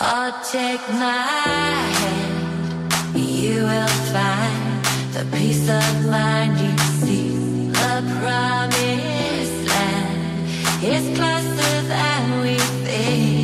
I'll take my hand, you will find the peace of mind you seek. The promised land is closer than we think.